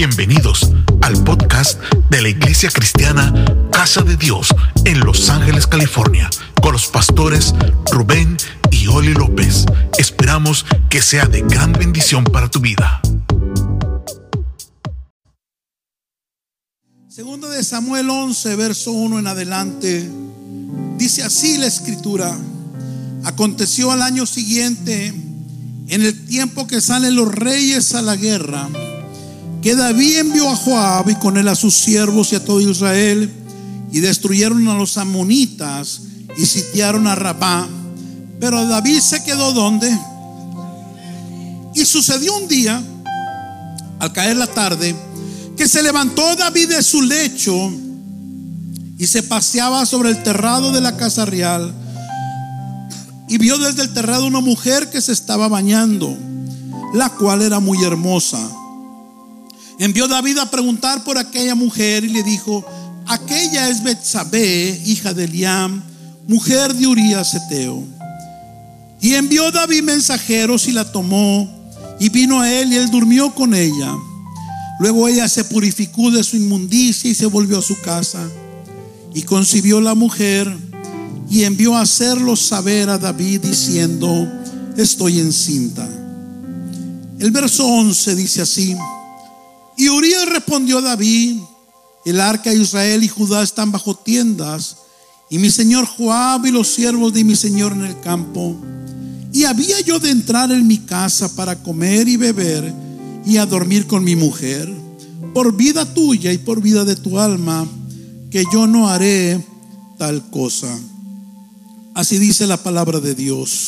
Bienvenidos al podcast de la Iglesia Cristiana Casa de Dios en Los Ángeles, California, con los pastores Rubén y Oli López. Esperamos que sea de gran bendición para tu vida. Segundo de Samuel 11, verso 1 en adelante, dice así la escritura. Aconteció al año siguiente, en el tiempo que salen los reyes a la guerra, que David envió a Joab y con él a sus siervos y a todo Israel y destruyeron a los amonitas y sitiaron a Rabá. Pero David se quedó donde? Y sucedió un día, al caer la tarde, que se levantó David de su lecho y se paseaba sobre el terrado de la casa real y vio desde el terrado una mujer que se estaba bañando, la cual era muy hermosa. Envió David a preguntar por aquella mujer y le dijo, aquella es Betsabé, hija de Eliam, mujer de Urías Eteo. Y envió David mensajeros y la tomó y vino a él y él durmió con ella. Luego ella se purificó de su inmundicia y se volvió a su casa. Y concibió la mujer y envió a hacerlo saber a David diciendo, estoy encinta. El verso 11 dice así. Y Urias respondió a David, el arca de Israel y Judá están bajo tiendas, y mi señor Joab y los siervos de mi señor en el campo. Y había yo de entrar en mi casa para comer y beber y a dormir con mi mujer, por vida tuya y por vida de tu alma, que yo no haré tal cosa. Así dice la palabra de Dios.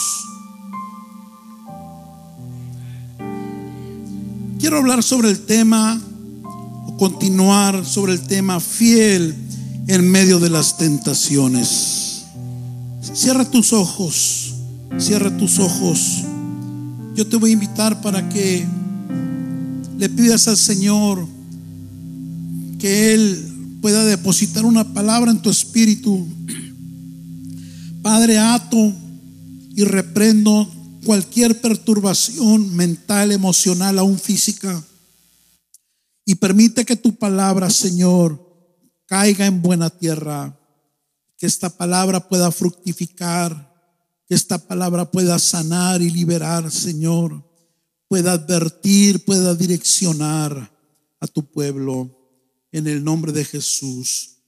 Quiero hablar sobre el tema, o continuar sobre el tema fiel en medio de las tentaciones. Cierra tus ojos, cierra tus ojos. Yo te voy a invitar para que le pidas al Señor que Él pueda depositar una palabra en tu espíritu. Padre, ato y reprendo cualquier perturbación mental, emocional, aún física. Y permite que tu palabra, Señor, caiga en buena tierra. Que esta palabra pueda fructificar. Que esta palabra pueda sanar y liberar, Señor. Pueda advertir, pueda direccionar a tu pueblo. En el nombre de Jesús.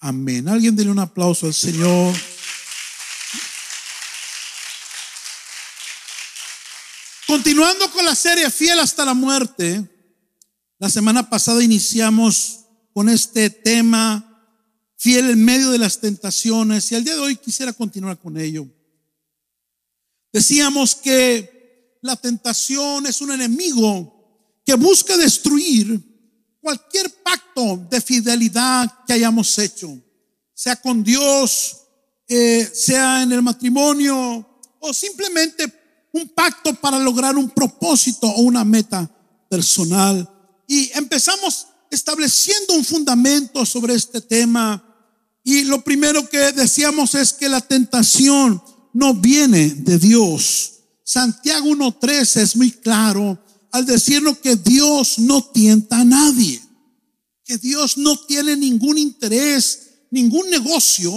Amén. Alguien dele un aplauso al Señor. Continuando con la serie Fiel hasta la muerte, la semana pasada iniciamos con este tema fiel en medio de las tentaciones y al día de hoy quisiera continuar con ello. Decíamos que la tentación es un enemigo que busca destruir cualquier pacto de fidelidad que hayamos hecho, sea con Dios, eh, sea en el matrimonio o simplemente un pacto para lograr un propósito o una meta personal. Y empezamos estableciendo un fundamento sobre este tema. Y lo primero que decíamos es que la tentación no viene de Dios. Santiago 1.13 es muy claro al decirnos que Dios no tienta a nadie, que Dios no tiene ningún interés, ningún negocio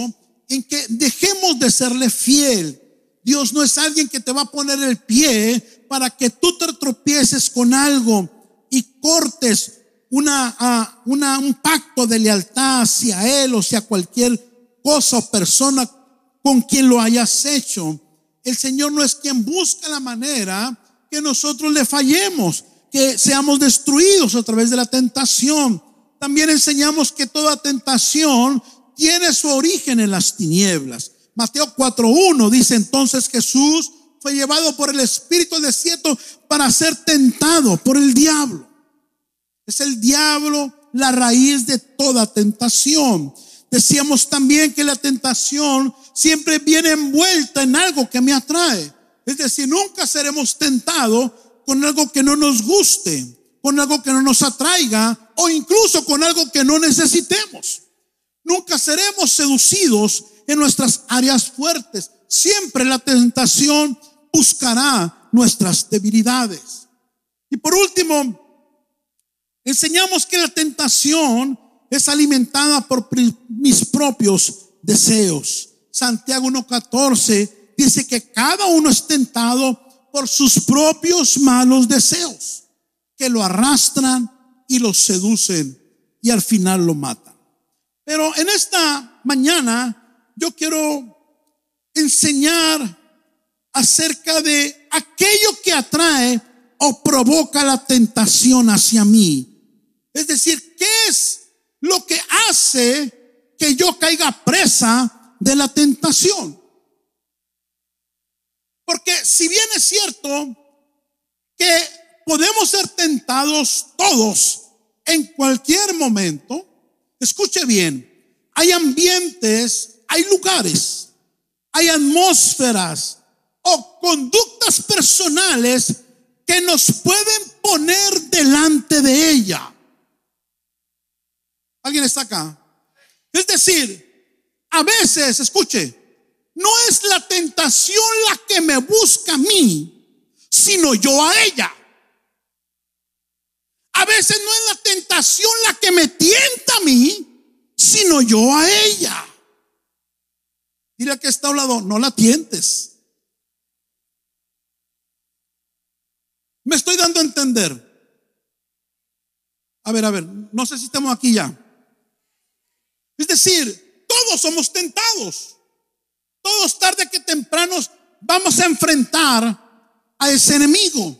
en que dejemos de serle fiel, Dios no es alguien que te va a poner el pie para que tú te tropieces con algo y cortes una, una, un pacto de lealtad hacia Él o hacia cualquier cosa o persona con quien lo hayas hecho. El Señor no es quien busca la manera que nosotros le fallemos, que seamos destruidos a través de la tentación. También enseñamos que toda tentación tiene su origen en las tinieblas. Mateo 4.1 dice entonces Jesús fue llevado por el Espíritu al desierto para ser tentado por el diablo. Es el diablo la raíz de toda tentación. Decíamos también que la tentación siempre viene envuelta en algo que me atrae. Es decir, nunca seremos tentados con algo que no nos guste, con algo que no nos atraiga o incluso con algo que no necesitemos. Nunca seremos seducidos en nuestras áreas fuertes. Siempre la tentación buscará nuestras debilidades. Y por último, Enseñamos que la tentación es alimentada por mis propios deseos. Santiago 1.14 dice que cada uno es tentado por sus propios malos deseos, que lo arrastran y lo seducen y al final lo matan. Pero en esta mañana yo quiero enseñar acerca de aquello que atrae o provoca la tentación hacia mí. Es decir, ¿qué es lo que hace que yo caiga presa de la tentación? Porque si bien es cierto que podemos ser tentados todos en cualquier momento, escuche bien, hay ambientes, hay lugares, hay atmósferas o conductas personales que nos pueden poner delante de ella. ¿Alguien está acá? Es decir, a veces, escuche, no es la tentación la que me busca a mí, sino yo a ella. A veces no es la tentación la que me tienta a mí, sino yo a ella. Dile que está hablando, no la tientes. Me estoy dando a entender. A ver, a ver, no sé si estamos aquí ya. Es decir, todos somos tentados. Todos tarde que temprano vamos a enfrentar a ese enemigo.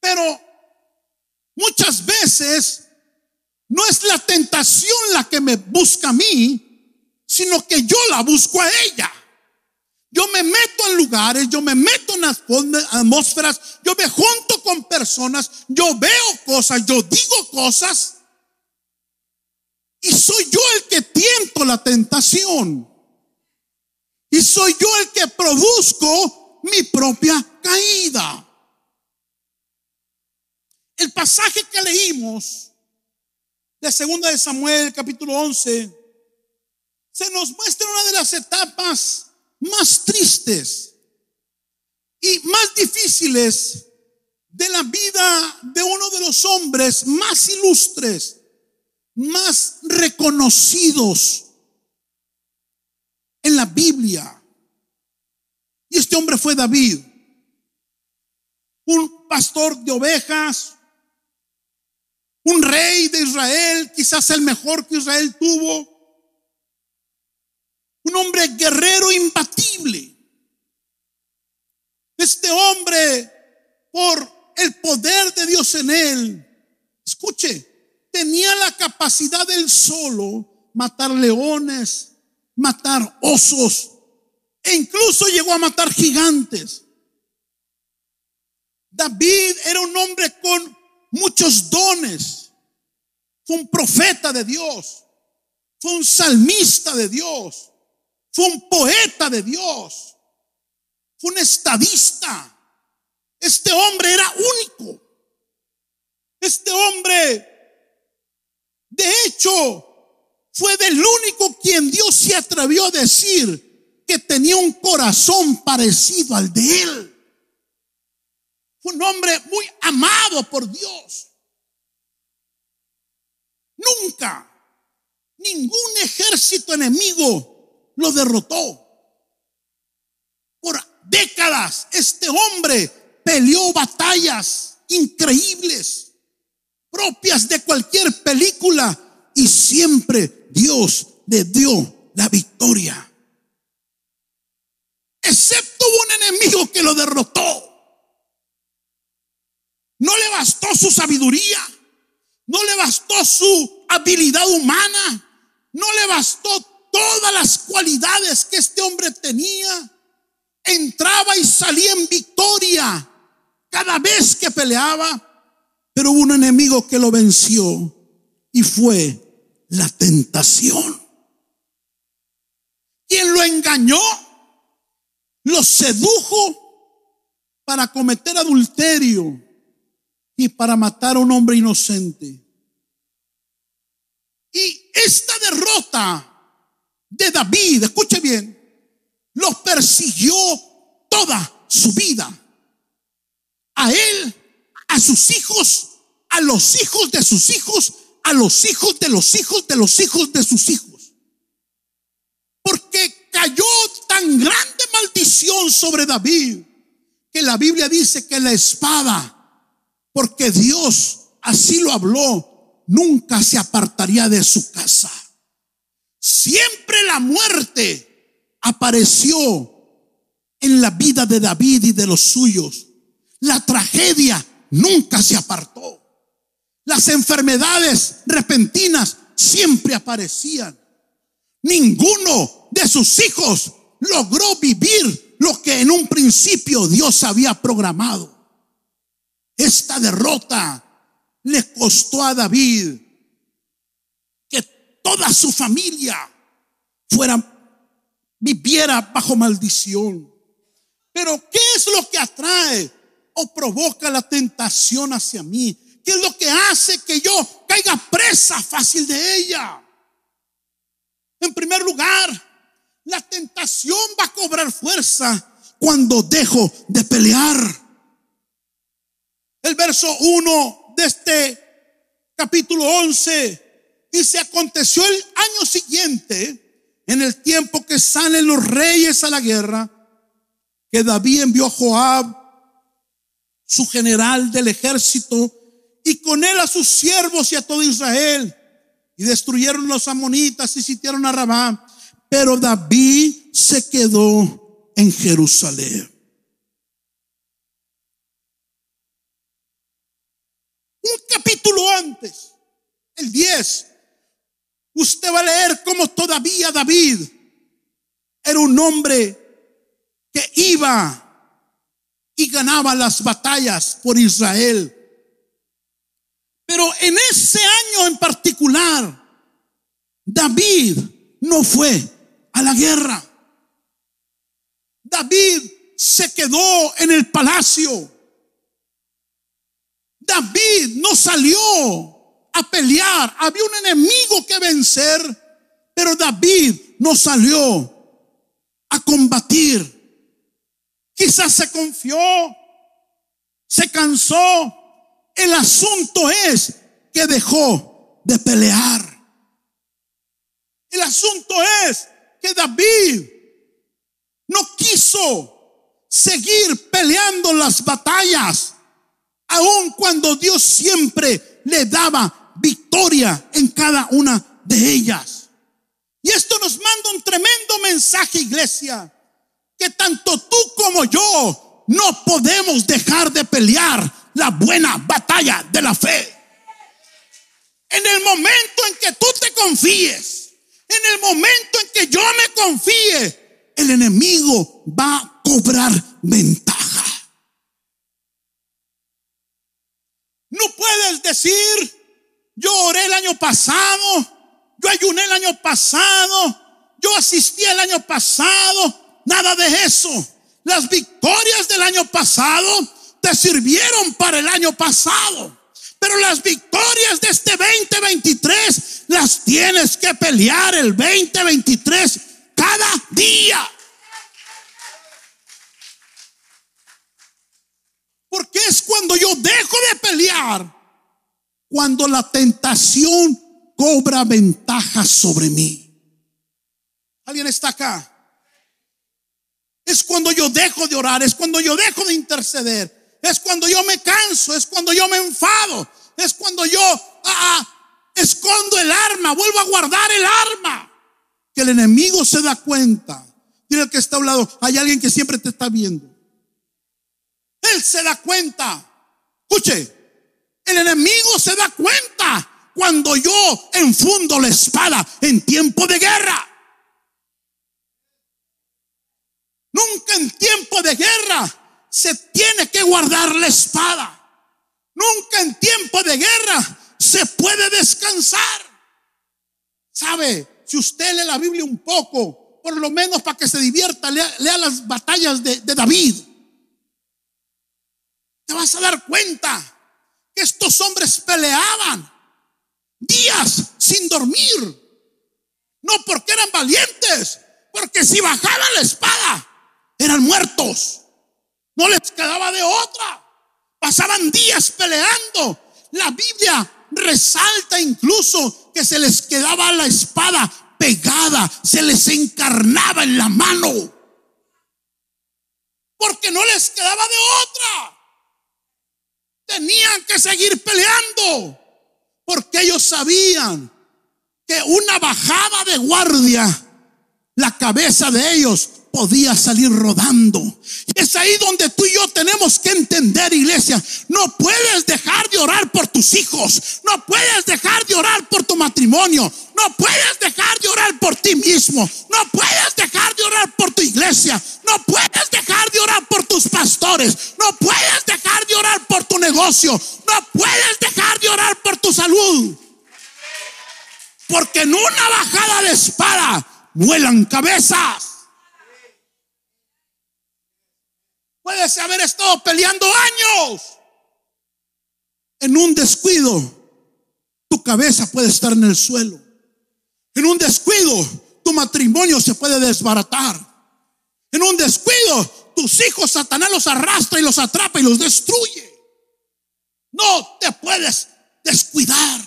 Pero muchas veces no es la tentación la que me busca a mí, sino que yo la busco a ella. Yo me meto en lugares, yo me meto en atmósferas, yo me junto con personas, yo veo cosas, yo digo cosas. Y soy yo el que tiento la tentación. Y soy yo el que produzco mi propia caída. El pasaje que leímos de segunda de Samuel capítulo 11 se nos muestra una de las etapas más tristes y más difíciles de la vida de uno de los hombres más ilustres, más reconocidos en la Biblia. Y este hombre fue David, un pastor de ovejas, un rey de Israel, quizás el mejor que Israel tuvo un hombre guerrero imbatible. Este hombre, por el poder de Dios en él, escuche, tenía la capacidad del solo matar leones, matar osos, e incluso llegó a matar gigantes. David era un hombre con muchos dones. Fue un profeta de Dios. Fue un salmista de Dios. Fue un poeta de Dios. Fue un estadista. Este hombre era único. Este hombre, de hecho, fue del único quien Dios se atrevió a decir que tenía un corazón parecido al de él. Fue un hombre muy amado por Dios. Nunca ningún ejército enemigo lo derrotó. Por décadas este hombre peleó batallas increíbles, propias de cualquier película, y siempre Dios le dio la victoria. Excepto un enemigo que lo derrotó. No le bastó su sabiduría, no le bastó su habilidad humana, no le bastó todas las cualidades que este hombre tenía, entraba y salía en victoria cada vez que peleaba, pero hubo un enemigo que lo venció y fue la tentación. Quien lo engañó, lo sedujo para cometer adulterio y para matar a un hombre inocente. Y esta derrota de David, escuche bien, los persiguió toda su vida. A él, a sus hijos, a los hijos de sus hijos, a los hijos de los hijos de los hijos de sus hijos. Porque cayó tan grande maldición sobre David que la Biblia dice que la espada, porque Dios así lo habló, nunca se apartaría de su casa. Siempre la muerte apareció en la vida de David y de los suyos. La tragedia nunca se apartó. Las enfermedades repentinas siempre aparecían. Ninguno de sus hijos logró vivir lo que en un principio Dios había programado. Esta derrota le costó a David toda su familia fuera viviera bajo maldición. Pero ¿qué es lo que atrae o provoca la tentación hacia mí? ¿Qué es lo que hace que yo caiga presa fácil de ella? En primer lugar, la tentación va a cobrar fuerza cuando dejo de pelear. El verso 1 de este capítulo 11 dice, aconteció el año siguiente, en el tiempo que salen los reyes a la guerra, que David envió a Joab, su general del ejército, y con él a sus siervos y a todo Israel. Y destruyeron los amonitas y sitiaron a Rabá. Pero David se quedó en Jerusalén. Un capítulo antes, el 10, usted va a leer cómo todavía David era un hombre que iba y ganaba las batallas por Israel. Pero en ese año en particular, David no fue a la guerra. David se quedó en el palacio. David no salió a pelear. Había un enemigo que vencer, pero David no salió a combatir. Quizás se confió, se cansó. El asunto es que dejó de pelear. El asunto es que David no quiso seguir peleando las batallas, aun cuando Dios siempre le daba en cada una de ellas. Y esto nos manda un tremendo mensaje, iglesia que tanto tú como yo no podemos dejar de pelear la buena batalla de la fe. En el momento en que tú te confíes, en el momento en que yo me confíe, el enemigo va a cobrar ventaja. No puedes decir, yo oré el año pasado, yo ayuné el año pasado, yo asistí el año pasado, Nada de eso. Las victorias del año pasado te sirvieron para el año pasado. Pero las victorias de este 2023 las tienes que pelear el 2023 cada día. Porque es cuando yo dejo de pelear, cuando la tentación cobra ventaja sobre mí. ¿Alguien está acá? Es cuando yo dejo de orar, es cuando yo dejo de interceder, es cuando yo me canso, es cuando yo me enfado, es cuando yo ah, ah, escondo el arma, vuelvo a guardar el arma. Que el enemigo se da cuenta. Dile que está a un lado, hay alguien que siempre te está viendo. Él se da cuenta. Escuche, el enemigo se da cuenta cuando yo enfundo la espada en tiempo de guerra. Nunca en tiempo de guerra se tiene que guardar la espada. Nunca en tiempo de guerra se puede descansar. ¿Sabe? Si usted lee la Biblia un poco, por lo menos para que se divierta, lea, las batallas de, de David. Te vas a dar cuenta estos hombres peleaban días sin dormir. No porque eran valientes, porque si bajaban la espada, eran muertos. No les quedaba de otra. Pasaban días peleando. La Biblia resalta incluso que se les quedaba la espada pegada, se les encarnaba en la mano. Porque no les quedaba de otra. Tenían que seguir peleando. Porque ellos sabían que una bajada de guardia, la cabeza de ellos podía salir rodando. Y es ahí donde tú y yo tenemos que entender, iglesia. No puedes dejar de orar por tus hijos. No puedes dejar de orar por tu matrimonio. No puedes dejar de orar por ti mismo. No puedes dejar de orar por tu iglesia. No puedes dejar de orar por tus pastores. No puedes dejar de orar por tu negocio. No puedes dejar de orar por tu salud. Porque en una bajada de espada vuelan cabezas. Puedes haber estado peleando años. En un descuido, tu cabeza puede estar en el suelo. En un descuido, tu matrimonio se puede desbaratar. En un descuido, tus hijos Satanás los arrastra y los atrapa y los destruye. No te puedes descuidar.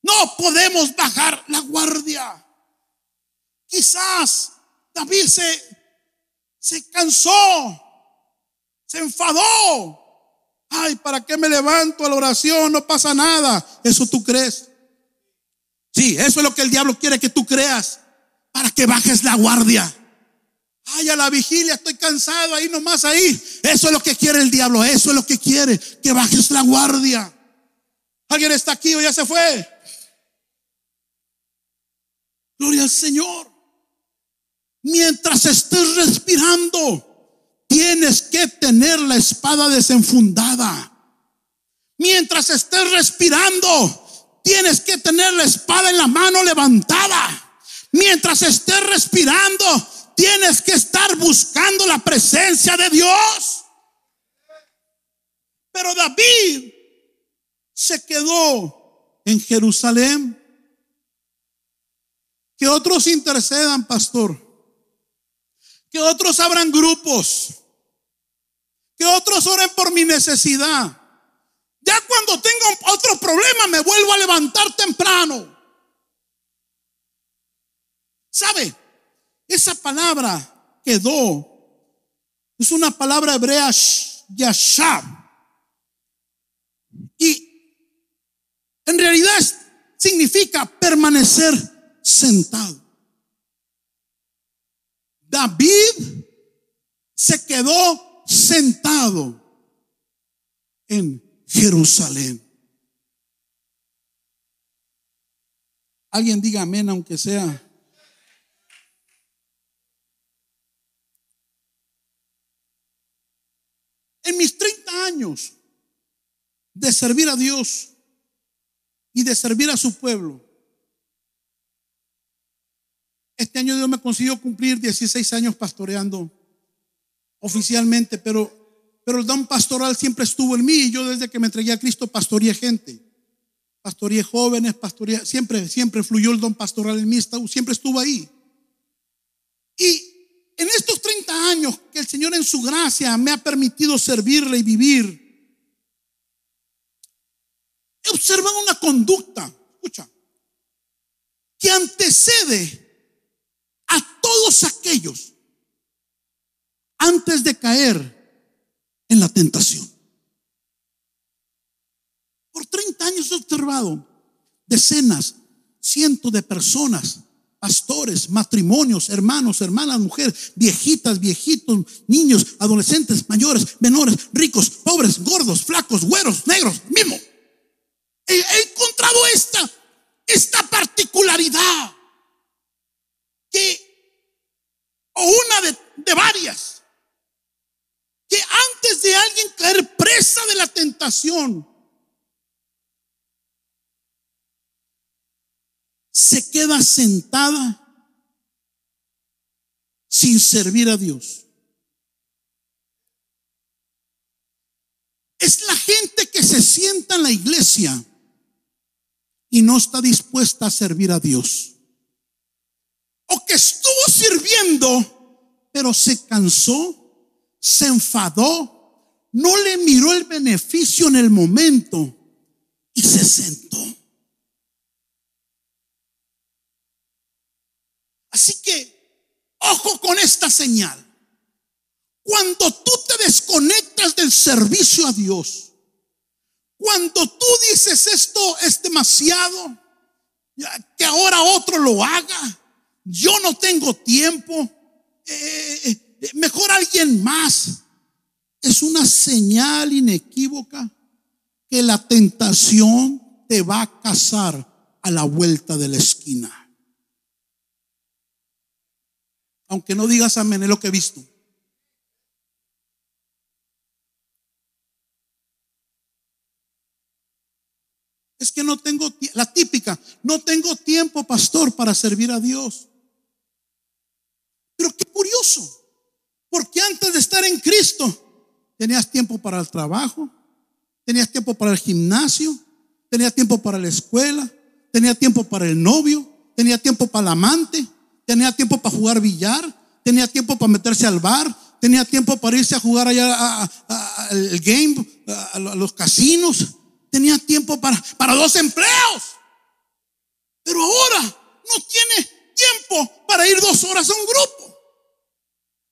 No podemos bajar la guardia. Quizás David se, se cansó se enfadó. Ay, ¿para qué me levanto a la oración? No pasa nada. Eso tú crees. Sí, eso es lo que el diablo quiere que tú creas. Para que bajes la guardia. Ay, a la vigilia estoy cansado ahí nomás ahí. Eso es lo que quiere el diablo. Eso es lo que quiere. Que bajes la guardia. ¿Alguien está aquí o ya se fue? Gloria al Señor. Mientras estés respirando, tienes que tener la espada desenfundada. Mientras estés respirando, tienes que tener la espada en la mano levantada. Mientras estés respirando, tienes que estar buscando la presencia de Dios. Pero David se quedó en Jerusalén. Que otros intercedan, pastor. Que otros abran grupos. Que otros oren por mi necesidad. Ya cuando tengo otro problema me vuelvo a levantar temprano. ¿Sabe? Esa palabra quedó. Es una palabra hebrea yashab. Y en realidad significa permanecer sentado. David se quedó sentado en Jerusalén. Alguien diga amén, aunque sea. En mis 30 años de servir a Dios y de servir a su pueblo, este año Dios me consiguió cumplir 16 años pastoreando oficialmente, pero, pero el don pastoral siempre estuvo en mí y yo desde que me entregué a Cristo pastoreé gente. Pastoreé jóvenes, pastoreé, siempre, siempre fluyó el don pastoral en mí, siempre estuvo ahí. Y en estos 30 años que el Señor en su gracia me ha permitido servirle y vivir, he observado una conducta, escucha, que antecede a todos aquellos antes de caer en la tentación. Por 30 años he observado decenas, cientos de personas, pastores, matrimonios, hermanos, hermanas, mujeres, viejitas, viejitos, niños, adolescentes, mayores, menores, ricos, pobres, gordos, flacos, güeros, negros, mismo. He, encontrado esta, esta particularidad que, o una de varias, que antes de alguien caer presa de la tentación, se queda sentada sin servir a Dios. Es la gente que se sienta en la iglesia y no está dispuesta a servir a Dios o que estuvo sirviendo, pero se cansó, se enfadó, no le miró el beneficio en el momento y se sentó. Así que, ojo con esta señal. Cuando tú te desconectas del servicio a Dios, cuando tú dices esto es demasiado, que ahora otro lo haga, yo no tengo tiempo, eh, eh, mejor alguien más, es una señal inequívoca que la tentación te va a cazar a la vuelta de la esquina. Aunque no digas amén, es lo que he visto. Es que no tengo, la típica, no tengo tiempo, pastor, para servir a Dios. Pero qué curioso, porque antes de estar en Cristo, tenías tiempo para el trabajo, tenías tiempo para el gimnasio, tenías tiempo para la escuela, tenías tiempo para el novio, tenía tiempo para el amante, tenía tiempo para jugar billar, tenía tiempo para meterse al bar, tenía tiempo para irse a jugar allá al game, a los casinos, tenía tiempo para, para dos empleos. Pero ahora no tiene tiempo para ir dos horas a un grupo.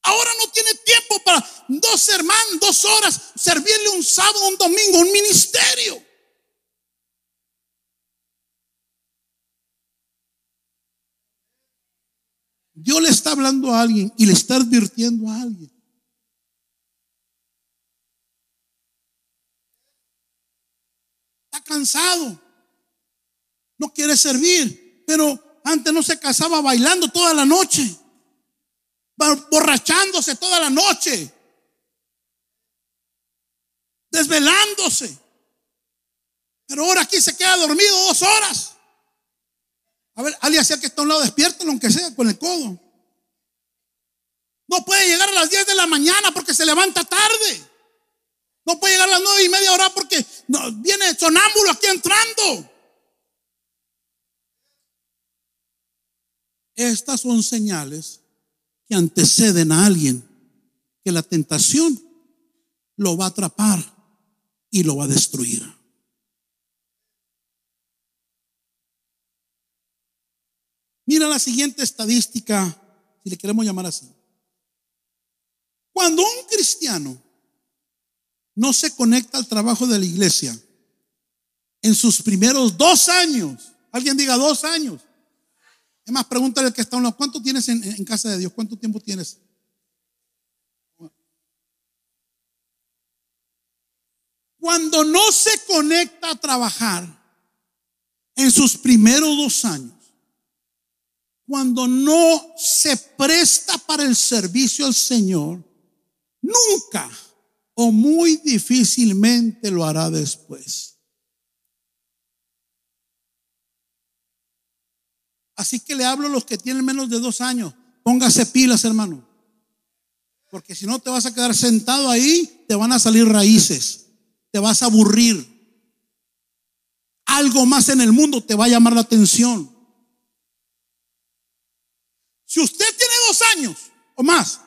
Ahora no tiene tiempo para dos hermanos, dos horas, servirle un sábado, un domingo, un ministerio. Dios le está hablando a alguien y le está advirtiendo a alguien. cansado, no quiere servir, pero antes no se casaba bailando toda la noche, borrachándose toda la noche, desvelándose. Pero ahora aquí se queda dormido dos horas. A ver, alguien hacía que está a un lado despierto, aunque sea con el codo. No puede llegar a las 10 de la mañana porque se levanta tarde. No puede llegar a las nueve y media hora porque viene sonámbulo aquí entrando. Estas son señales que anteceden a alguien que la tentación lo va a atrapar y lo va a destruir. Mira la siguiente estadística, si le queremos llamar así. Cuando un cristiano no se conecta al trabajo de la iglesia en sus primeros dos años, alguien diga dos años. Es más, pregúntale al que está a un lado, ¿cuánto tienes en, en casa de Dios? ¿Cuánto tiempo tienes? Cuando no se conecta a trabajar en sus primeros dos años, cuando no se presta para el servicio al Señor, nunca o muy difícilmente lo hará después. Así que le hablo a los que tienen menos de dos años. Póngase pilas, hermano. Porque si no te vas a quedar sentado ahí, te van a salir raíces. Te vas a aburrir. Algo más en el mundo te va a llamar la atención. Si usted tiene dos años o más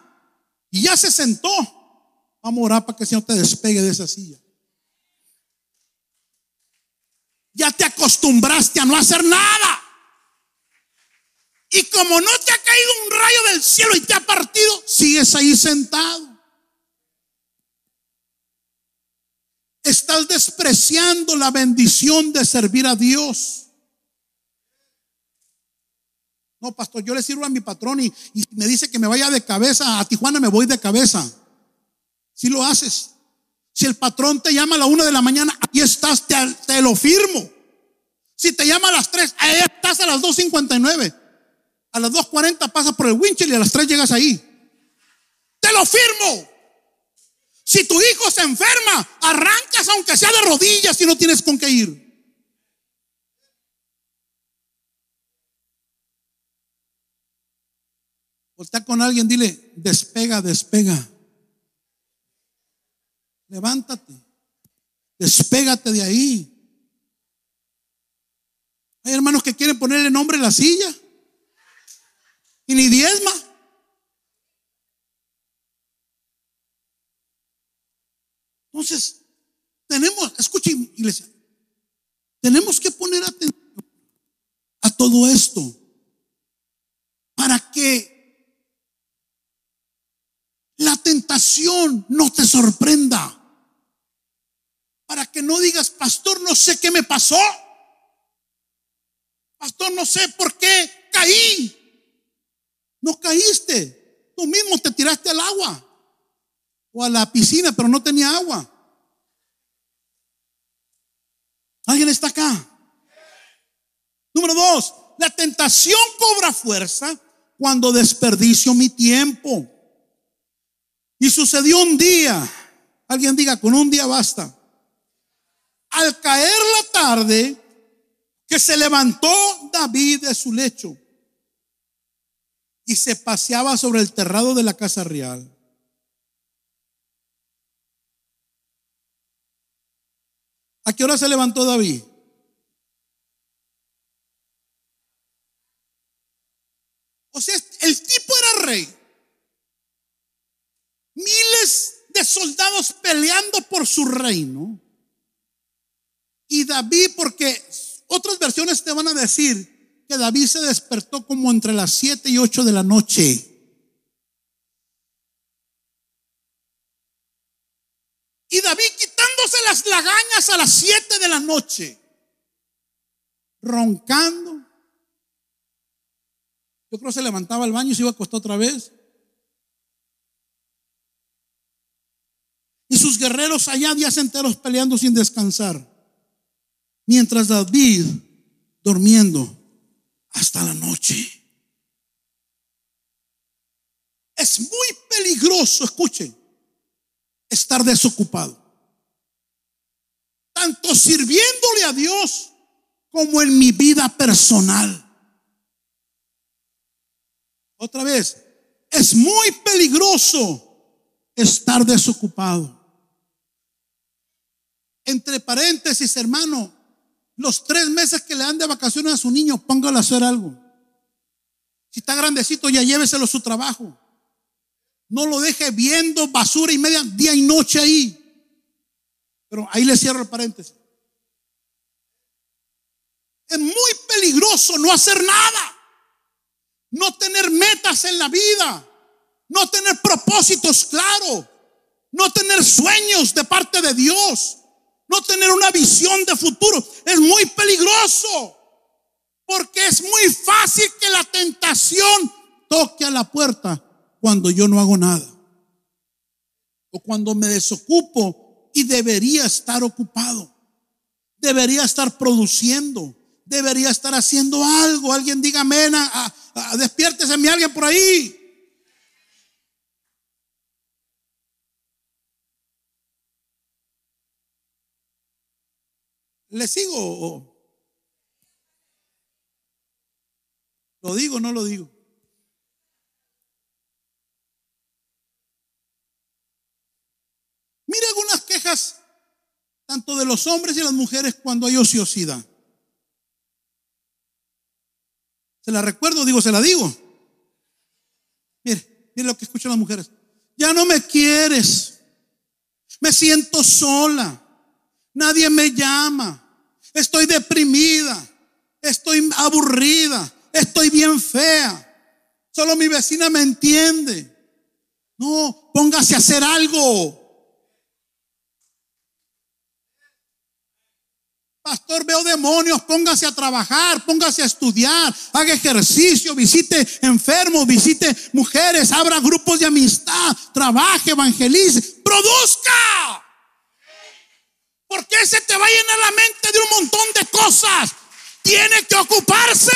y ya se sentó, Vamos a orar para que el Señor te despegue de esa silla. Ya te acostumbraste a no hacer nada. Y como no te ha caído un rayo del cielo y te ha partido, sigues ahí sentado. Estás despreciando la bendición de servir a Dios. No, pastor, yo le sirvo a mi patrón y, y me dice que me vaya de cabeza a Tijuana, me voy de cabeza. Si lo haces. Si el patrón te llama a la una de la mañana, ahí estás, te, lo firmo. Si te llama a las tres, ahí estás a las 2.59. A las 2.40 pasas por el winchell y a las tres llegas ahí. Te lo firmo. Si tu hijo se enferma, arrancas aunque sea de rodillas y no tienes con qué ir. Voltea con alguien, dile, despega, despega. Levántate. Despégate de ahí. Hay hermanos que quieren ponerle nombre a la silla. Y ni diezma. Entonces, tenemos, escuchen iglesia, poner atención a todo esto para que la tentación no te sorprenda. Para que no digas, pastor, no sé qué me pasó. Pastor, no sé por qué caí. No caíste. Tú mismo te tiraste al agua o a la piscina, pero no tenía agua. ¿Alguien está acá? Número dos, la tentación cobra fuerza cuando desperdicio mi tiempo. Y sucedió un día, alguien diga, con un día basta. Al caer la tarde, que se levantó David de su lecho y se paseaba sobre el terrado de la casa real. ¿A qué hora se levantó David? O sea, el tipo era rey. Miles de soldados peleando por su reino. Y David, porque otras versiones te van a decir que David se despertó como entre las 7 y 8 de la noche. Y David quitándose las lagañas a las 7 de la noche, roncando. Yo creo que se levantaba al baño y se iba a acostar otra vez. Y sus guerreros allá días enteros peleando sin descansar mientras David durmiendo hasta la noche. Es muy peligroso, escuchen, estar desocupado. Tanto sirviéndole a Dios como en mi vida personal. Otra vez, es muy peligroso estar desocupado. Entre paréntesis, hermano, los tres meses que le dan de vacaciones a su niño, póngalo a hacer algo. Si está grandecito, ya lléveselo a su trabajo. No lo deje viendo basura y media, día y noche ahí. Pero ahí le cierro el paréntesis. Es muy peligroso no hacer nada. No tener metas en la vida. No tener propósitos claros. No tener sueños de parte de Dios no tener una visión de futuro. Es muy peligroso. Porque es muy fácil que la tentación toque a la puerta cuando yo no hago nada. O cuando me desocupo y debería estar ocupado. Debería estar produciendo. Debería estar haciendo algo. Alguien diga amén. despiértese mi alguien por ahí. ¿Le sigo lo digo o no lo digo? Mire algunas quejas tanto de los hombres y las mujeres cuando hay ociosidad. ¿Se la recuerdo? Digo, se la digo. Mire, mire lo que escuchan las mujeres. Ya no me quieres. Me siento sola. Nadie me llama. Estoy deprimida. Estoy aburrida. Estoy bien fea. Solo mi vecina me entiende. No, póngase a hacer algo. Pastor, veo demonios, póngase a trabajar, póngase a estudiar, haga ejercicio, visite enfermos, visite mujeres, abra grupos de amistad, trabaje, evangelice, produzca. ¿Por qué se te va a llenar la mente de un montón de cosas? Tiene que ocuparse.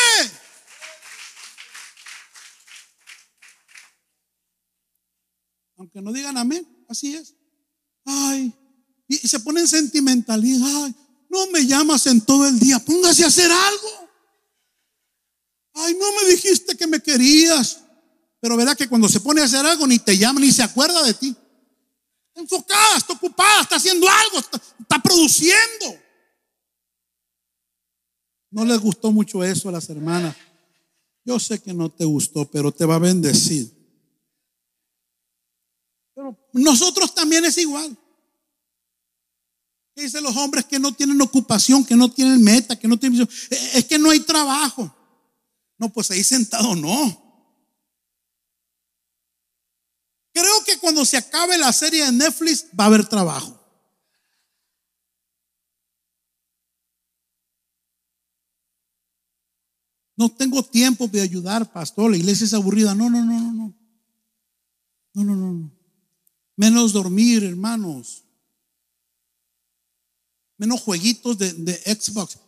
Aunque no digan amén, así es. Ay, y, se ponen sentimentalidad. Ay, no me llamas en todo el día, póngase a hacer algo. Ay, no me dijiste que me querías. Pero verá que cuando se pone a hacer algo ni te llama ni se acuerda de ti enfocada, está ocupada, está haciendo algo, está, produciendo. No les gustó mucho eso a las hermanas. Yo sé que no te gustó, pero te va a bendecir. Pero nosotros también es igual. ¿Qué dicen los hombres que no tienen ocupación, que no tienen meta, que no tienen eh, Es que no hay trabajo. No, pues ahí sentado no. Creo que cuando se acabe la serie de Netflix va a haber trabajo. No tengo tiempo de ayudar, pastor. La iglesia es aburrida. No, no, no, no, no. No, no, no. Menos dormir, hermanos. Menos jueguitos de, Xbox.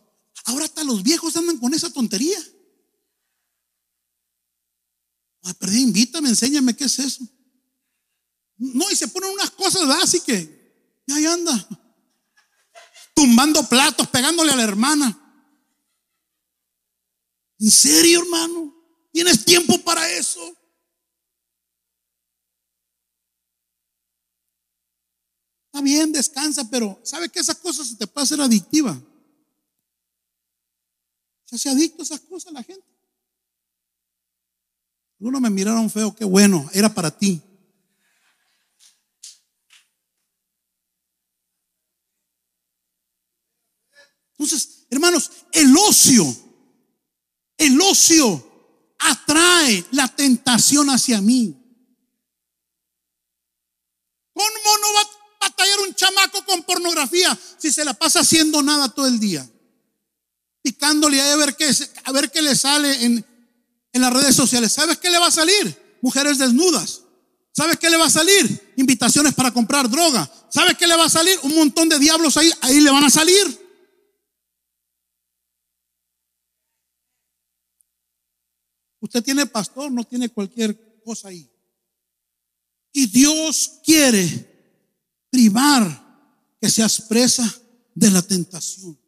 Ahora hasta los viejos andan con esa tontería. Ah, perdí, invítame, enséñame qué es eso. No, y se ponen unas cosas así que y ahí anda. Tumbando platos, pegándole a la hermana. ¿En serio, hermano? ¿Tienes tiempo para eso? Está bien, descansa, pero ¿sabe que esas cosas se te puede hacer adictiva? Se hace adicto a esas cosas la gente. Algunos me miraron feo, qué bueno, era para ti. Entonces, hermanos, el ocio, el ocio atrae la tentación hacia mí. ¿Cómo no va a batallar un chamaco con pornografía si se la pasa haciendo nada todo el día? Picándole a ver qué, a ver qué le sale en, en las redes sociales. ¿Sabes qué le va a salir? Mujeres desnudas. ¿Sabes qué le va a salir? Invitaciones para comprar droga. ¿Sabes qué le va a salir? Un montón de diablos ahí, ahí le van a salir. Usted tiene pastor, no tiene cualquier cosa ahí. Y Dios quiere privar que seas presa de la tentación.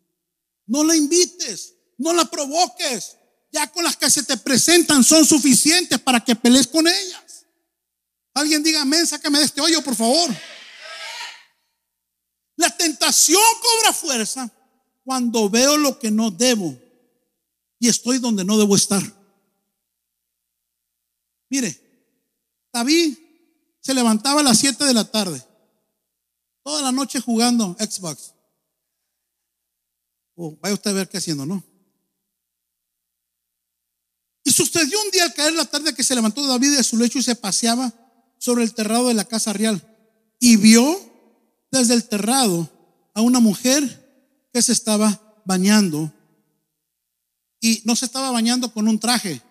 No la invites, no la provoques. Ya con las que se te presentan son suficientes para que pelees con ellas. Alguien diga, amén, sácame de este hoyo, por favor. La tentación cobra fuerza cuando veo lo que no debo y estoy donde no debo estar. Mire, David se levantaba a las 7 de la tarde, toda la noche jugando Xbox. Oh, vaya usted a ver qué haciendo, ¿no? Y sucedió un día al caer la tarde que se levantó David de su lecho y se paseaba sobre el terrado de la casa real. Y vio desde el terrado a una mujer que se estaba bañando. Y no se estaba bañando con un traje,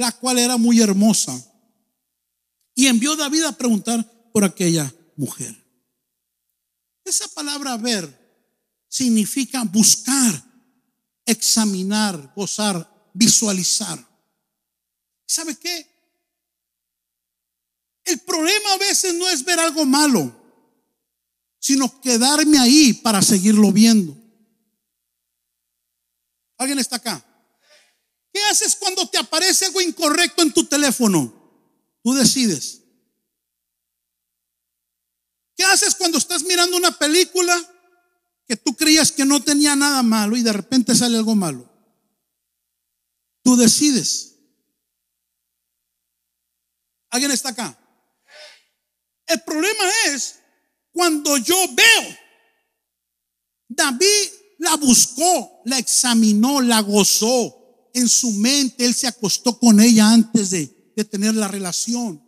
la cual era muy hermosa. Y envió David a preguntar por aquella mujer. Esa palabra ver significa buscar, examinar, gozar, visualizar. ¿Sabe qué? El problema a veces no es ver algo malo, sino quedarme ahí para seguirlo viendo. ¿Alguien está acá? ¿Qué haces cuando te aparece algo incorrecto en tu teléfono? Tú decides. ¿Qué haces cuando estás mirando una película que tú creías que no tenía nada malo y de repente sale algo malo? Tú decides. ¿Alguien está acá? El problema es cuando yo veo. David la buscó, la examinó, la gozó en su mente él se acostó con ella antes de, tener la relación.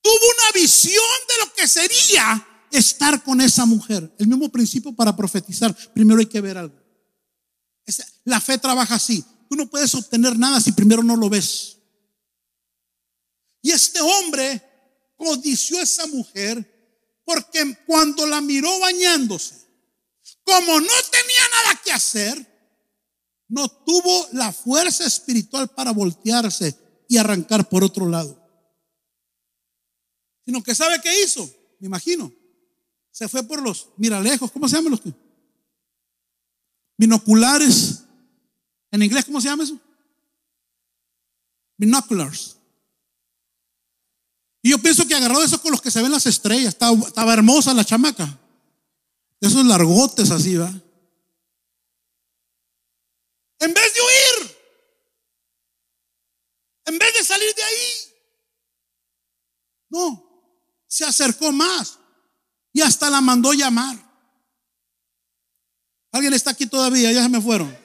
Tuvo una visión de lo que sería estar con esa mujer. El mismo principio para profetizar. Primero hay que ver algo. La fe trabaja así. Tú no puedes obtener nada si primero no lo ves. Y este hombre codició a esa mujer porque cuando la miró bañándose, como no tenía nada que hacer, no tuvo la fuerza espiritual para voltearse y arrancar por otro lado. Sino que sabe qué hizo, me imagino. Se fue por los miralejos, ¿cómo se llaman los binoculares? En inglés, ¿cómo se llama eso? Binoculars. Y yo pienso que agarró eso con los que se ven las estrellas. Estaba, estaba hermosa la chamaca. Esos largotes así, va. En vez de huir, en vez de salir de ahí, no, se acercó más. y hasta la mandó llamar. ¿Alguien está aquí todavía? Ya se me fueron.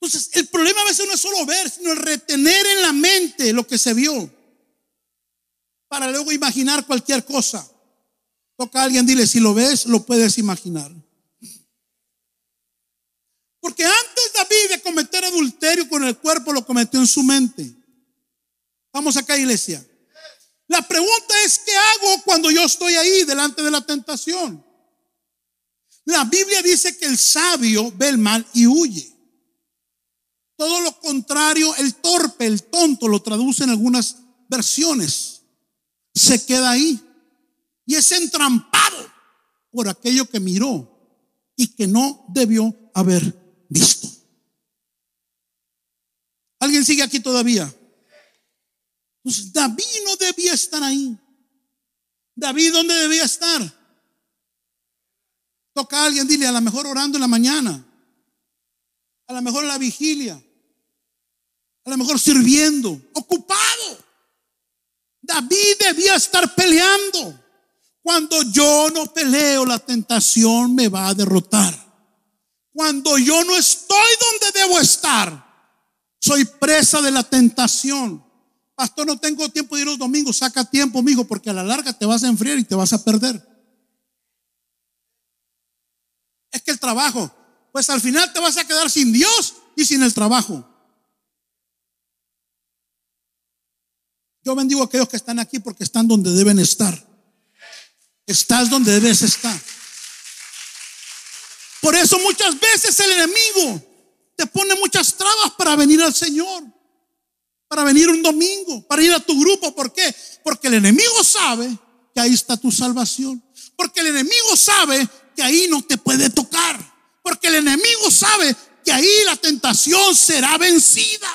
Entonces, el problema a veces no es solo ver, sino el retener en la mente lo que se vio para luego imaginar cualquier cosa. Toca a alguien, dile, si lo ves, lo puedes imaginar. Porque antes David de cometer adulterio con el cuerpo, lo cometió en su mente. Vamos acá, iglesia. La pregunta es, ¿qué hago cuando yo estoy ahí delante de la tentación? La Biblia dice que el sabio ve el mal y huye. Todo lo contrario, el torpe, el tonto, lo traduce en algunas versiones. Se queda ahí y es entrampado por aquello que miró y que no debió haber visto. ¿Alguien sigue aquí todavía? Pues David no debía estar ahí. David, ¿dónde debía estar? Toca a alguien, dile, a lo mejor orando en la mañana, a lo mejor en la vigilia, a lo mejor sirviendo, ocupado. David debía estar peleando. Cuando yo no peleo, la tentación me va a derrotar. Cuando yo no estoy donde debo estar, soy presa de la tentación. Pastor, no tengo tiempo de ir los domingos. Saca tiempo, mijo, porque a la larga te vas a enfriar y te vas a perder. Es que el trabajo, pues al final te vas a quedar sin Dios y sin el trabajo. Yo bendigo a aquellos que están aquí porque están donde deben estar. Estás donde debes estar. Por eso muchas veces el enemigo te pone muchas trabas para venir al Señor, para venir un domingo, para ir a tu grupo. ¿Por qué? Porque el enemigo sabe que ahí está tu salvación. Porque el enemigo sabe que ahí no te puede tocar. Porque el enemigo sabe que ahí la tentación será vencida.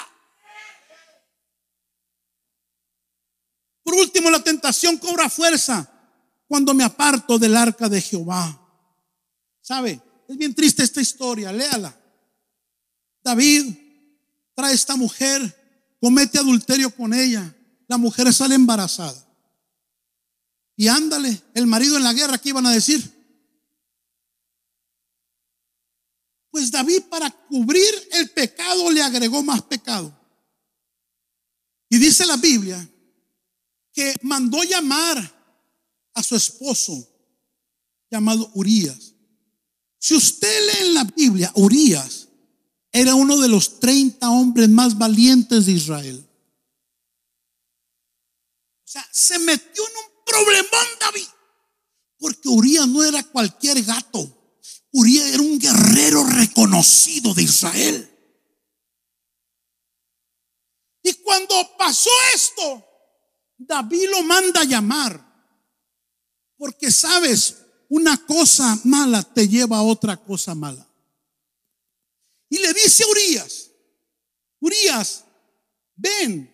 Por último, la tentación cobra fuerza cuando me aparto del arca de Jehová. ¿Sabe? Es bien triste esta historia, léala. David trae a esta mujer, comete adulterio con ella. La mujer sale embarazada. Y ándale, el marido en la guerra, ¿qué iban a decir? Pues David para cubrir el pecado le agregó más pecado. Y dice la Biblia que mandó llamar a su esposo llamado Urias. Si usted lee en la Biblia, Urias era uno de los 30 hombres más valientes de Israel. O sea, se metió en un problemón David, porque Urias no era cualquier gato. Urias era un guerrero reconocido de Israel. Y cuando pasó esto, David lo manda a llamar. Porque sabes, una cosa mala te lleva a otra cosa mala. Y le dice a Urias, Urias, ven,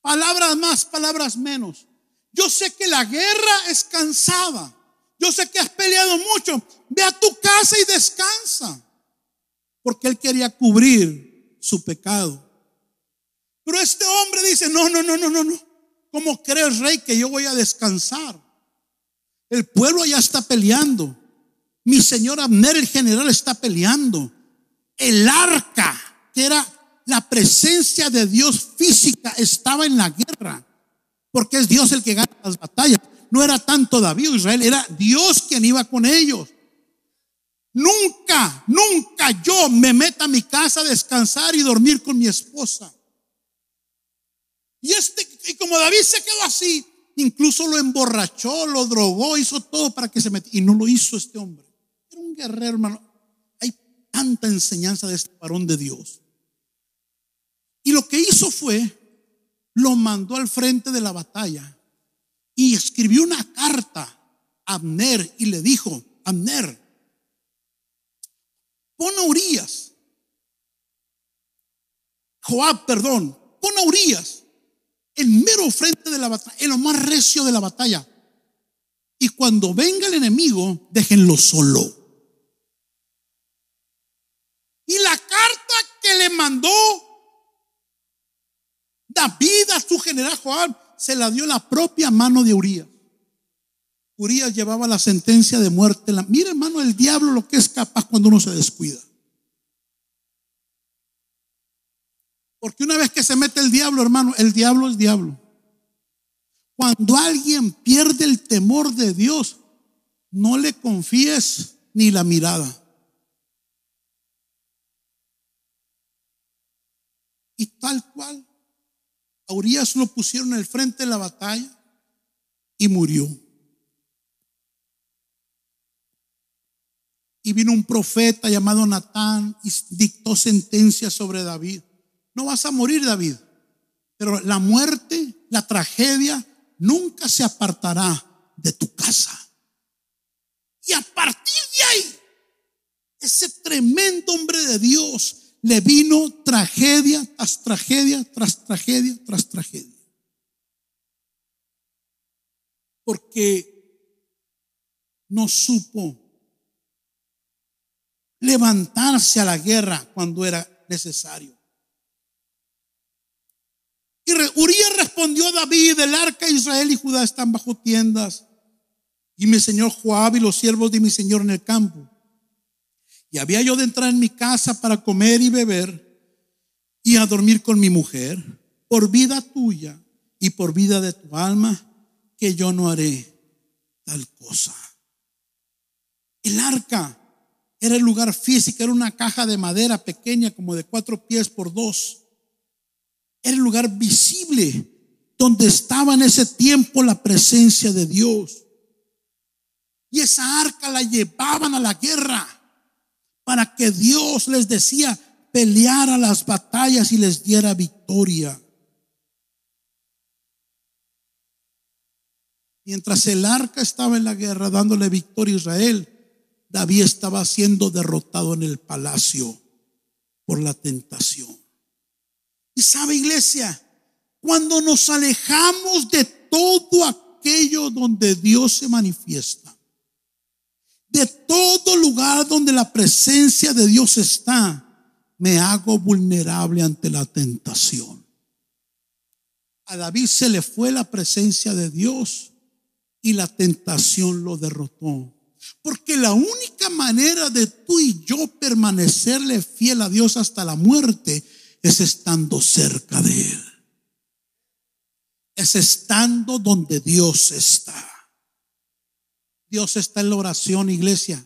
palabras más, palabras menos. Yo sé que la guerra es cansada. Yo sé que has peleado mucho. Ve a tu casa y descansa. Porque él quería cubrir su pecado. Pero este hombre dice, no, no, no, no, no, no. ¿Cómo crees, rey, que yo voy a descansar? El pueblo ya está peleando. Mi señor Abner, el general, está peleando. El arca, que era la presencia de Dios física, estaba en la guerra. Porque es Dios el que gana las batallas. No era tanto David o Israel, era Dios quien iba con ellos. Nunca, nunca yo me meta a mi casa a descansar y dormir con mi esposa. Y este, y como David se quedó así, incluso lo emborrachó, lo drogó, hizo todo para que se metiera. Y no lo hizo este hombre. Era un guerrero, hermano. Hay tanta enseñanza de este varón de Dios. Y lo que hizo fue, lo mandó al frente de la batalla y escribió una carta a Abner y le dijo, Abner, pon a Urias, Joab, perdón, pon a Urias el mero frente de la batalla, en lo más recio de la batalla. Y cuando venga el enemigo, déjenlo solo. Y la carta que le mandó David a su general Joab se la dio la propia mano de Urias. Urias llevaba la sentencia de muerte. Mira, hermano, el diablo lo que es capaz cuando uno se descuida. Porque una vez se mete el diablo, hermano, el diablo es diablo. Cuando alguien pierde el temor de Dios, no le confíes ni la mirada. Y tal cual, a Urias lo pusieron en el frente de la batalla y murió. Y vino un profeta llamado Natán y dictó sentencia sobre David. No vas a morir, David. Pero la muerte, la tragedia, nunca se apartará de tu casa. Y a partir de ahí, ese tremendo hombre de Dios le vino tragedia tras tragedia, tras tragedia, tras tragedia. Porque no supo levantarse a la guerra cuando era necesario. Y Urias respondió a David, el arca de Israel y Judá están bajo tiendas. Y mi señor Joab y los siervos de mi señor en el campo. Y había yo de entrar en mi casa para comer y beber y a dormir con mi mujer, por vida tuya y por vida de tu alma, que yo no haré tal cosa. El arca era el lugar físico, era una caja de madera pequeña, como de cuatro pies por dos. Era el lugar visible donde estaba en ese tiempo la presencia de Dios. Y esa arca la llevaban a la guerra para que Dios les decía peleara las batallas y les diera victoria. Mientras el arca estaba en la guerra dándole victoria a Israel, David estaba siendo derrotado en el palacio por la tentación. Y sabe, iglesia, cuando nos alejamos de todo aquello donde Dios se manifiesta, de todo lugar donde la presencia de Dios está, me hago vulnerable ante la tentación. A David se le fue la presencia de Dios y la tentación lo derrotó. Porque la única manera de tú y yo permanecerle fiel a Dios hasta la muerte es estando cerca de Él. Es estando donde Dios está. Dios está en la oración, iglesia.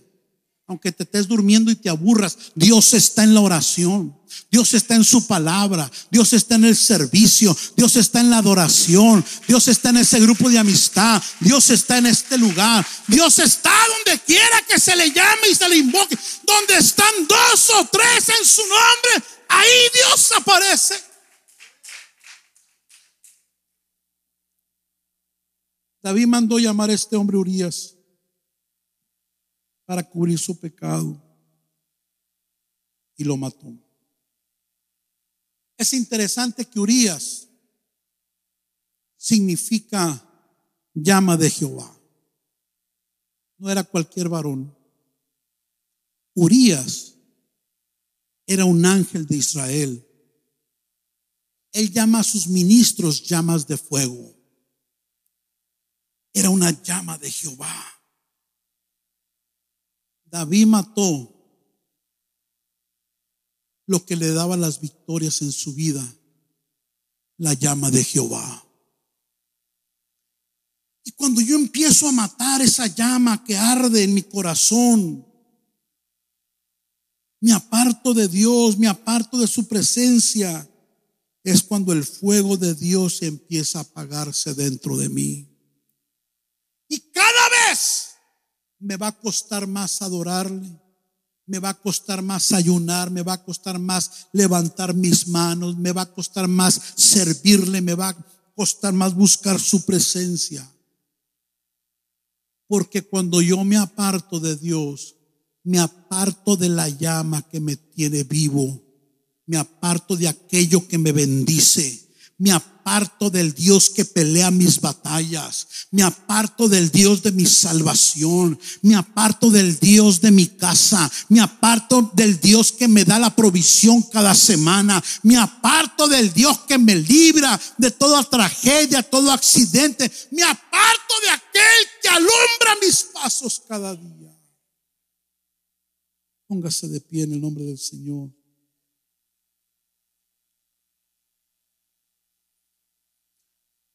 Aunque te estés durmiendo y te aburras, Dios está en la oración. Dios está en su palabra. Dios está en el servicio. Dios está en la adoración. Dios está en ese grupo de amistad. Dios está en este lugar. Dios está donde quiera que se le llame y se le invoque. Donde están dos o tres en su nombre, ahí Dios aparece. David mandó llamar a este hombre Urias para cubrir su pecado y lo mató. Es interesante que Urias significa llama de Jehová. No era cualquier varón. Urias era un ángel de Israel. Él llama a sus ministros llamas de fuego. Era una llama de Jehová. David mató lo que le daba las victorias en su vida, la llama de Jehová. Y cuando yo empiezo a matar esa llama que arde en mi corazón, me aparto de Dios, me aparto de su presencia, es cuando el fuego de Dios empieza a apagarse dentro de mí. Y cada vez me va a costar más adorarle, me va a costar más ayunar, me va a costar más levantar mis manos, me va a costar más servirle, me va a costar más buscar su presencia. Porque cuando yo me aparto de Dios, me aparto de la llama que me tiene vivo, me aparto de aquello que me bendice, Me aparto del Dios que pelea mis batallas. Me aparto del Dios de mi salvación. Me aparto del Dios de mi casa. Me aparto del Dios que me da la provisión cada semana. Me aparto del Dios que me libra de toda tragedia, todo accidente. Me aparto de aquel que alumbra mis pasos cada día. Póngase de pie en el nombre del Señor.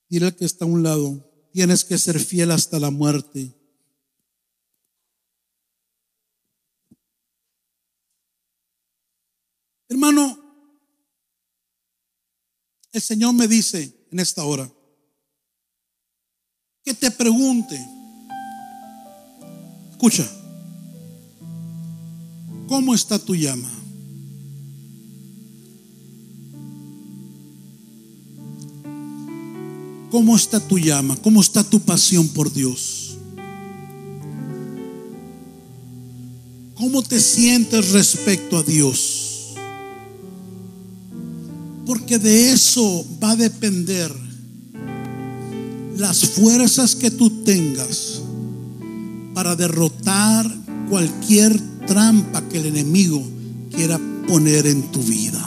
Dile al que está a un lado, tienes que ser fiel hasta la muerte. Hermano, el Señor me dice en esta hora que te pregunte, escucha, ¿cómo está tu llama? ¿Cómo está tu llama? ¿Cómo está tu pasión por Dios? ¿Cómo te sientes respecto a Dios? Porque de eso va a depender las fuerzas que tú tengas para derrotar cualquier trampa que el enemigo quiera poner en tu vida.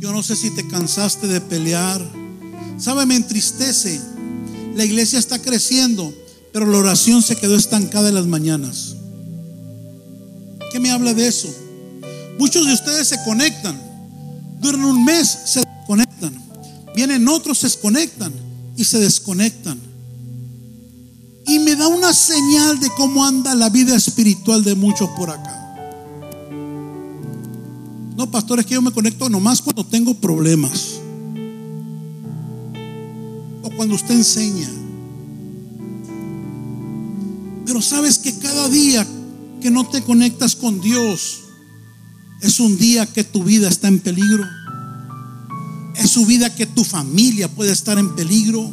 Yo no sé si te cansaste de pelear. Sabe, me entristece. La iglesia está creciendo, pero la oración se quedó estancada en las mañanas. ¿Qué me habla de eso? Muchos de ustedes se conectan. Duran un mes, se desconectan. Vienen otros, se desconectan y se desconectan. Y me da una señal de cómo anda la vida espiritual de muchos por acá. No, pastor, es que yo me conecto nomás cuando tengo problemas. O cuando usted enseña. Pero sabes que cada día que no te conectas con Dios es un día que tu vida está en peligro. Es un vida que tu familia puede estar en peligro.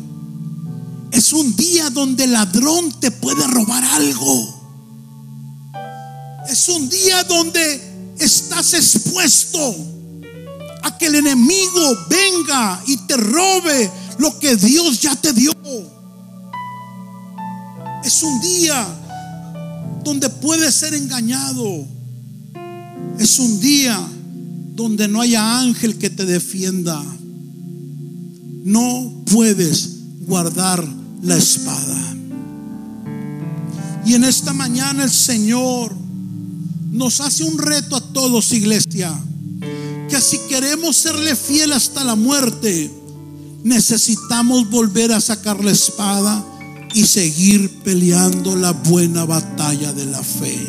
Es un día donde el ladrón te puede robar algo. Es un día donde estás expuesto a que el enemigo venga y te robe lo que Dios ya te dio. Es un día donde puedes ser engañado. Es un día donde no haya ángel que te defienda. No puedes guardar la espada. Y en esta mañana el Señor nos hace un reto a todos, iglesia, que si queremos serle fiel hasta la muerte, necesitamos volver a sacar la espada y seguir peleando la buena batalla de la fe.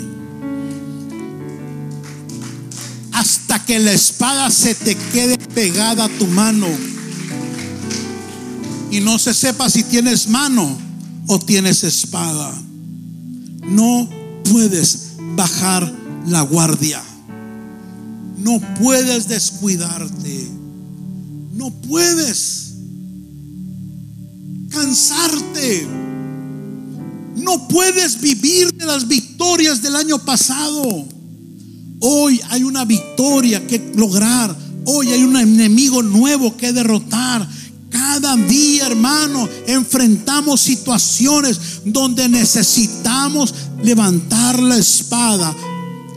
Hasta que la espada se te quede pegada a tu mano y no se sepa si tienes mano o tienes espada. No puedes bajar la guardia. No puedes descuidarte. No puedes cansarte. No puedes vivir de las victorias del año pasado. Hoy hay una victoria que lograr. Hoy hay un enemigo nuevo que derrotar. Cada día, hermano, enfrentamos situaciones donde necesitamos levantar la espada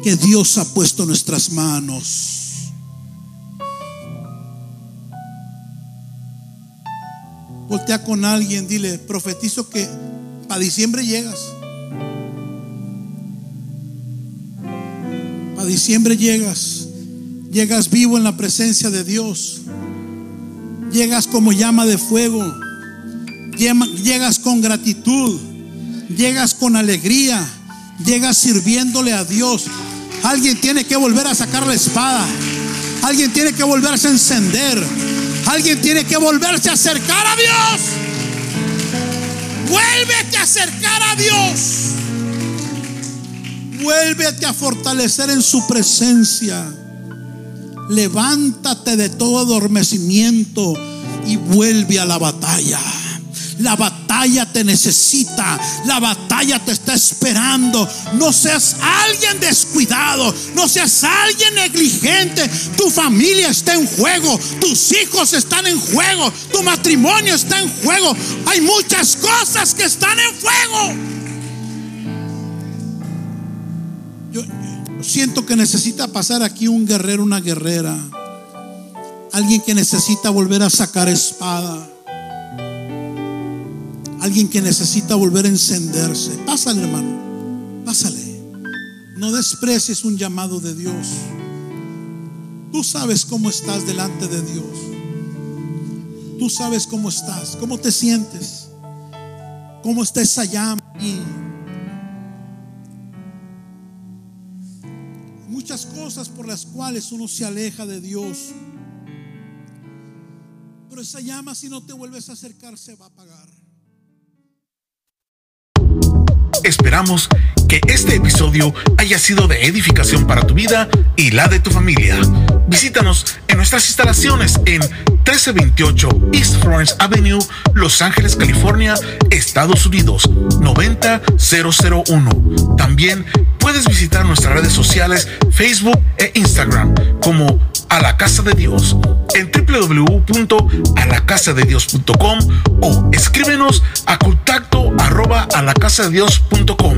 que Dios ha puesto en nuestras manos. Voltea con alguien, dile, profetizo que para diciembre llegas. Para diciembre llegas. Llegas vivo en la presencia de Dios. Llegas como llama de fuego. Llegas con gratitud. Llegas con alegría. Llegas sirviéndole a Dios. Alguien tiene que volver a sacar la espada. Alguien tiene que volverse a encender. Alguien tiene que volverse a acercar a Dios. Vuélvete a acercar a Dios. Vuélvete a fortalecer en su presencia. Levántate de todo adormecimiento y vuelve a la batalla. La batalla te necesita. La batalla te está esperando. No seas alguien descuidado. No seas alguien negligente. Tu familia está en juego. Tus hijos están en juego. Tu matrimonio está en juego. Hay muchas cosas que están en fuego. Yo, yo siento que necesita pasar aquí un guerrero, una guerrera. Alguien que necesita volver a sacar espada. Alguien que necesita volver a encenderse. Pásale, hermano. Pásale. No desprecies un llamado de Dios. Tú sabes cómo estás delante de Dios. Tú sabes cómo estás, cómo te sientes, cómo está esa llama. ahí. Cosas por las cuales uno se aleja de Dios. Pero esa llama si no te vuelves a acercar se va a apagar. Esperamos que este episodio haya sido de edificación para tu vida y la de tu familia. Visítanos en nuestras instalaciones en 1328 East Florence Avenue, Los Ángeles, California, Estados Unidos 90001. También puedes visitar nuestras redes sociales Facebook e Instagram como a la casa de Dios en www.alacasadedios.com o escríbenos a contacto arroba a la de Dios.com.